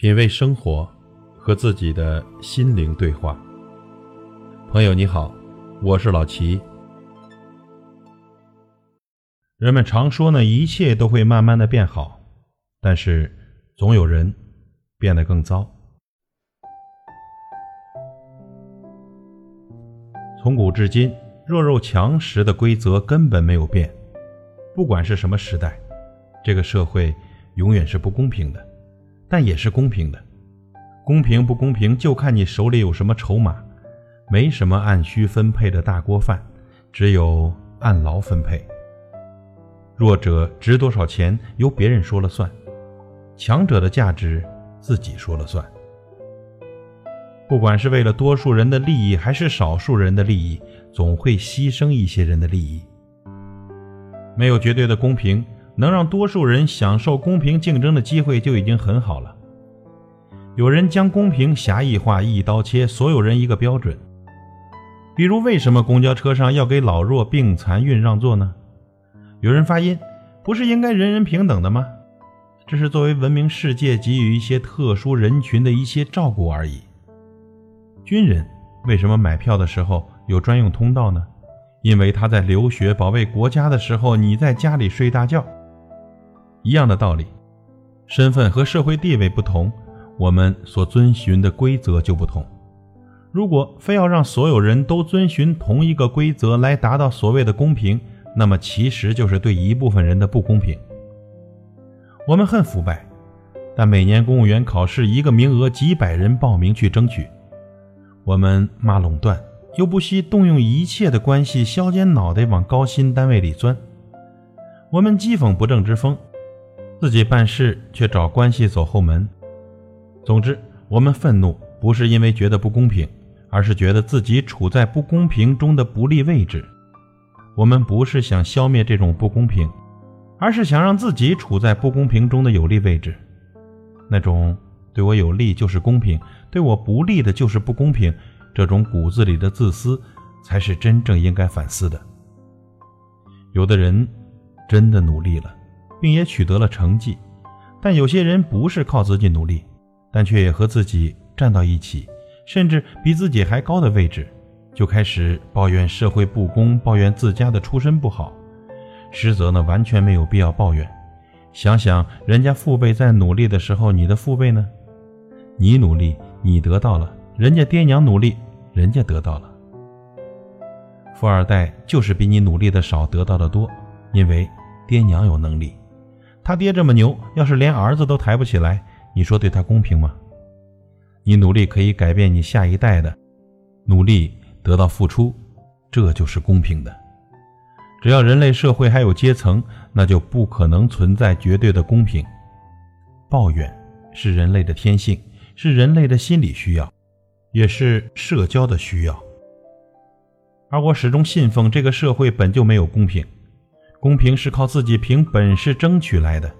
品味生活，和自己的心灵对话。朋友你好，我是老齐。人们常说呢，一切都会慢慢的变好，但是总有人变得更糟。从古至今，弱肉强食的规则根本没有变。不管是什么时代，这个社会永远是不公平的。但也是公平的，公平不公平就看你手里有什么筹码。没什么按需分配的大锅饭，只有按劳分配。弱者值多少钱由别人说了算，强者的价值自己说了算。不管是为了多数人的利益还是少数人的利益，总会牺牲一些人的利益。没有绝对的公平。能让多数人享受公平竞争的机会就已经很好了。有人将公平狭义化，一刀切，所有人一个标准。比如，为什么公交车上要给老弱病残孕让座呢？有人发音，不是应该人人平等的吗？这是作为文明世界给予一些特殊人群的一些照顾而已。军人为什么买票的时候有专用通道呢？因为他在流血保卫国家的时候，你在家里睡大觉。一样的道理，身份和社会地位不同，我们所遵循的规则就不同。如果非要让所有人都遵循同一个规则来达到所谓的公平，那么其实就是对一部分人的不公平。我们恨腐败，但每年公务员考试一个名额几百人报名去争取；我们骂垄断，又不惜动用一切的关系削尖脑袋往高薪单位里钻；我们讥讽不正之风。自己办事却找关系走后门。总之，我们愤怒不是因为觉得不公平，而是觉得自己处在不公平中的不利位置。我们不是想消灭这种不公平，而是想让自己处在不公平中的有利位置。那种对我有利就是公平，对我不利的就是不公平，这种骨子里的自私，才是真正应该反思的。有的人真的努力了。并也取得了成绩，但有些人不是靠自己努力，但却也和自己站到一起，甚至比自己还高的位置，就开始抱怨社会不公，抱怨自家的出身不好。实则呢，完全没有必要抱怨。想想人家父辈在努力的时候，你的父辈呢？你努力，你得到了；人家爹娘努力，人家得到了。富二代就是比你努力的少，得到的多，因为爹娘有能力。他爹这么牛，要是连儿子都抬不起来，你说对他公平吗？你努力可以改变你下一代的，努力得到付出，这就是公平的。只要人类社会还有阶层，那就不可能存在绝对的公平。抱怨是人类的天性，是人类的心理需要，也是社交的需要。而我始终信奉，这个社会本就没有公平。公平是靠自己凭本事争取来的。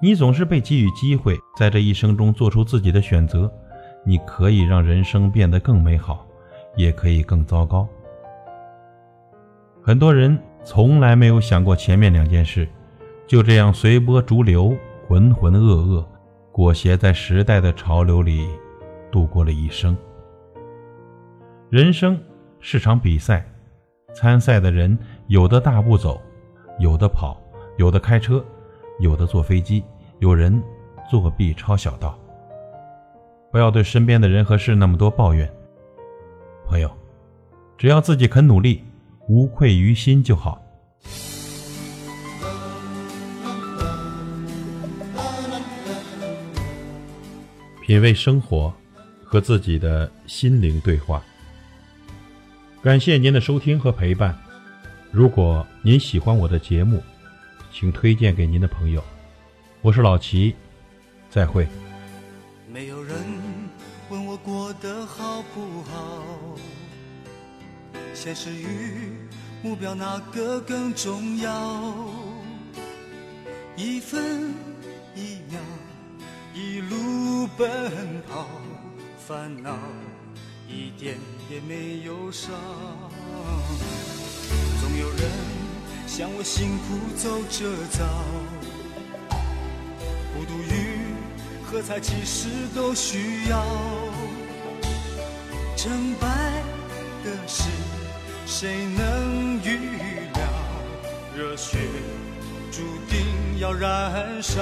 你总是被给予机会，在这一生中做出自己的选择。你可以让人生变得更美好，也可以更糟糕。很多人从来没有想过前面两件事，就这样随波逐流、浑浑噩噩，裹挟在时代的潮流里度过了一生。人生是场比赛，参赛的人有的大步走。有的跑，有的开车，有的坐飞机，有人作弊抄小道。不要对身边的人和事那么多抱怨，朋友，只要自己肯努力，无愧于心就好。品味生活，和自己的心灵对话。感谢您的收听和陪伴。如果您喜欢我的节目，请推荐给您的朋友。我是老齐，再会。没有人问我过得好不好，现实与目标哪个更重要？一分一秒，一路奔跑，烦恼一点也没有少。有人像我辛苦走着早，孤独与喝彩其实都需要。成败的事，谁能预料？热血注定要燃烧。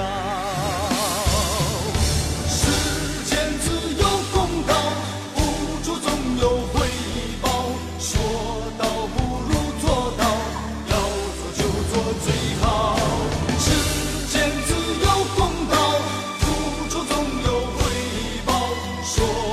说。